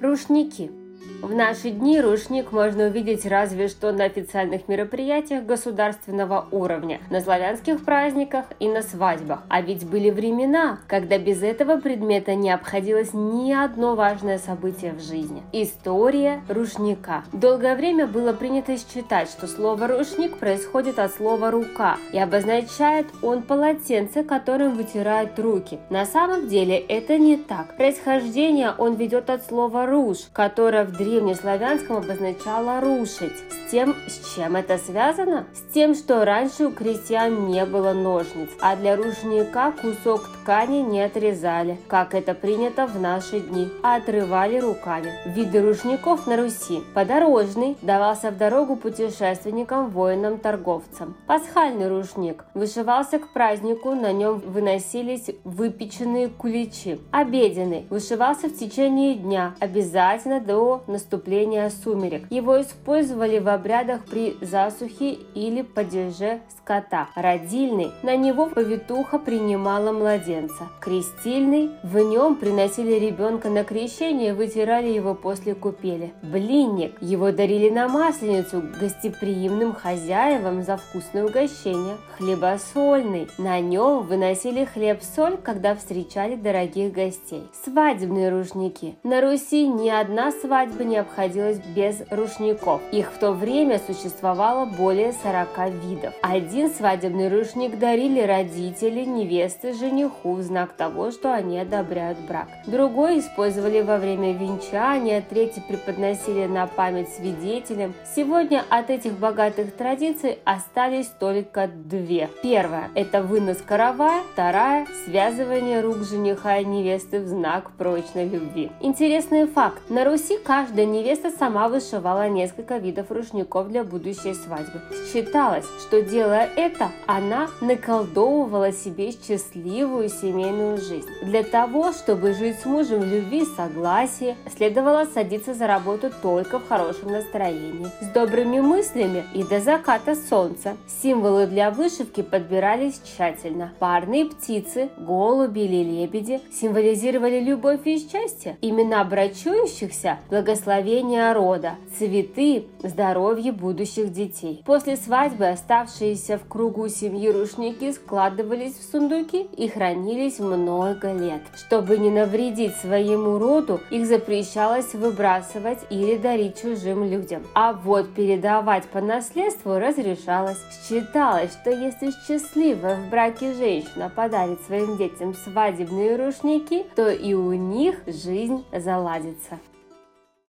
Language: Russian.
Рушники. В наши дни рушник можно увидеть разве что на официальных мероприятиях государственного уровня, на славянских праздниках и на свадьбах. А ведь были времена, когда без этого предмета не обходилось ни одно важное событие в жизни. История рушника. Долгое время было принято считать, что слово «рушник» происходит от слова «рука» и обозначает он полотенце, которым вытирают руки. На самом деле это не так. Происхождение он ведет от слова «руж», которое в древнеславянском обозначало «рушить». Тем, с чем это связано? С тем, что раньше у крестьян не было ножниц, а для рушника кусок ткани не отрезали, как это принято в наши дни, а отрывали руками. Виды рушников на Руси. Подорожный давался в дорогу путешественникам, воинам, торговцам. Пасхальный рушник вышивался к празднику, на нем выносились выпеченные куличи. Обеденный вышивался в течение дня, обязательно до наступления сумерек. Его использовали в обрядах при засухе или падеже скота. Родильный на него повитуха принимала младенца. Крестильный в нем приносили ребенка на крещение и вытирали его после купели. Блинник его дарили на масленицу гостеприимным хозяевам за вкусное угощение. Хлебосольный на нем выносили хлеб-соль, когда встречали дорогих гостей. Свадебные рушники. На Руси ни одна свадьба не обходилась без рушников. Их в то время существовало более 40 видов. Один свадебный рушник дарили родители невесты жениху в знак того, что они одобряют брак. Другой использовали во время венчания, третий преподносили на память свидетелям. Сегодня от этих богатых традиций остались только две. Первая – это вынос каравая, вторая – связывание рук жениха и невесты в знак прочной любви. Интересный факт. На Руси Каждая невеста сама вышивала несколько видов рушников для будущей свадьбы. Считалось, что делая это, она наколдовывала себе счастливую семейную жизнь. Для того, чтобы жить с мужем в любви и согласии, следовало садиться за работу только в хорошем настроении, с добрыми мыслями и до заката солнца. Символы для вышивки подбирались тщательно. Парные птицы, голуби или лебеди символизировали любовь и счастье. Имена брачующихся благословения рода, цветы, здоровье будущих детей. После свадьбы оставшиеся в кругу семьи рушники складывались в сундуки и хранились много лет. Чтобы не навредить своему роду, их запрещалось выбрасывать или дарить чужим людям. А вот передавать по наследству разрешалось. Считалось, что если счастливая в браке женщина подарит своим детям свадебные рушники, то и у них жизнь заладится.